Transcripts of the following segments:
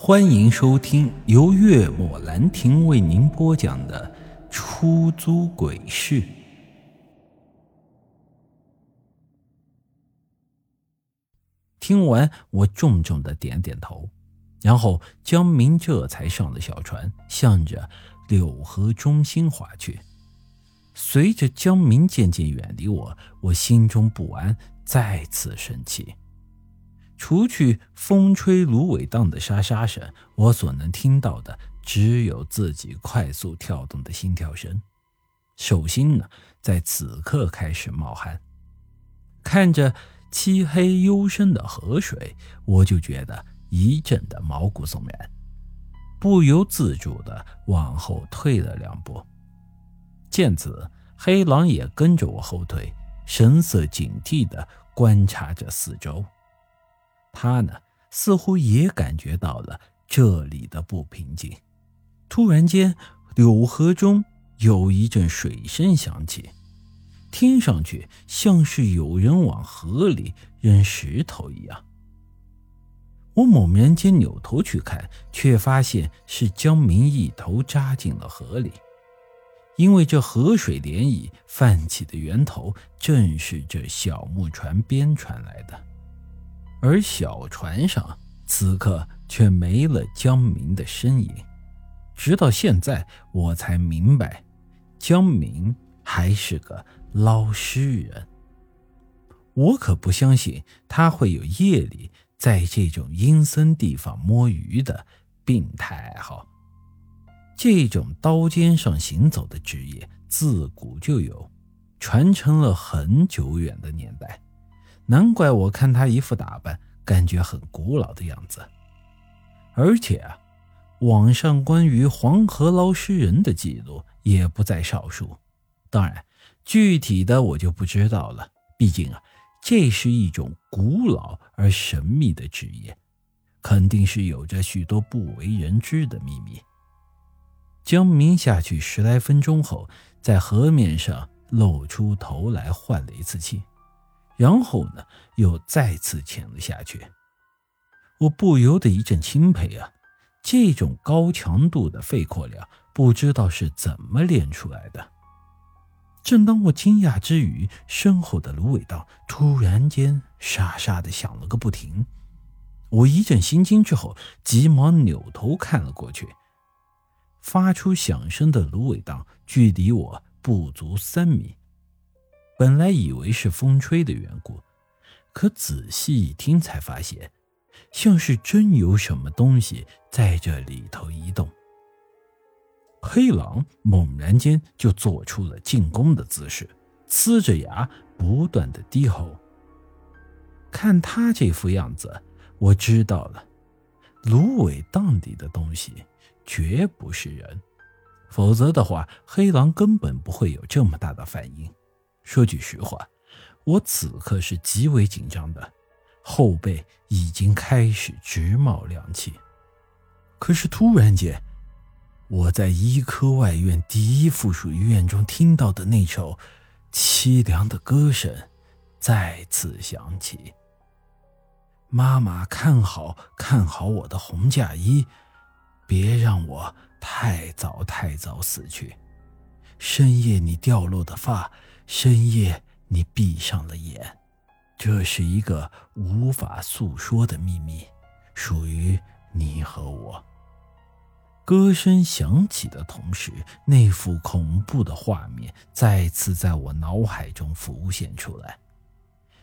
欢迎收听由月末兰亭为您播讲的《出租鬼市》。听完，我重重的点点头，然后江明这才上了小船，向着柳河中心划去。随着江明渐渐远离我，我心中不安，再次升起。除去风吹芦苇荡的沙沙声，我所能听到的只有自己快速跳动的心跳声。手心呢，在此刻开始冒汗。看着漆黑幽深的河水，我就觉得一阵的毛骨悚然，不由自主的往后退了两步。见此，黑狼也跟着我后退，神色警惕的观察着四周。他呢，似乎也感觉到了这里的不平静。突然间，柳河中有一阵水声响起，听上去像是有人往河里扔石头一样。我猛然间扭头去看，却发现是江明一头扎进了河里。因为这河水涟漪泛起的源头，正是这小木船边传来的。而小船上此刻却没了江明的身影，直到现在我才明白，江明还是个捞尸人。我可不相信他会有夜里在这种阴森地方摸鱼的病态爱好。这种刀尖上行走的职业自古就有，传承了很久远的年代。难怪我看他一副打扮，感觉很古老的样子。而且啊，网上关于黄河捞尸人的记录也不在少数。当然，具体的我就不知道了。毕竟啊，这是一种古老而神秘的职业，肯定是有着许多不为人知的秘密。江明下去十来分钟后，在河面上露出头来，换了一次气。然后呢，又再次潜了下去。我不由得一阵钦佩啊！这种高强度的肺活量，不知道是怎么练出来的。正当我惊讶之余，身后的芦苇荡突然间沙沙的响了个不停。我一阵心惊之后，急忙扭头看了过去。发出响声的芦苇荡距离我不足三米。本来以为是风吹的缘故，可仔细一听才发现，像是真有什么东西在这里头移动。黑狼猛然间就做出了进攻的姿势，呲着牙不断的低吼。看他这副样子，我知道了，芦苇荡里的东西绝不是人，否则的话，黑狼根本不会有这么大的反应。说句实话，我此刻是极为紧张的，后背已经开始直冒凉气。可是突然间，我在医科外院第一附属医院中听到的那首凄凉的歌声再次响起：“妈妈，看好看好我的红嫁衣，别让我太早太早死去。深夜你掉落的发。”深夜，你闭上了眼，这是一个无法诉说的秘密，属于你和我。歌声响起的同时，那幅恐怖的画面再次在我脑海中浮现出来：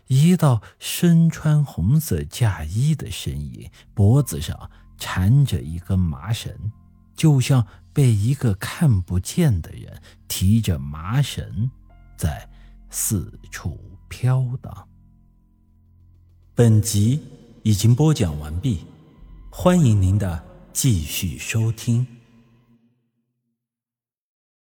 一道身穿红色嫁衣的身影，脖子上缠着一根麻绳，就像被一个看不见的人提着麻绳。在四处飘荡。本集已经播讲完毕，欢迎您的继续收听。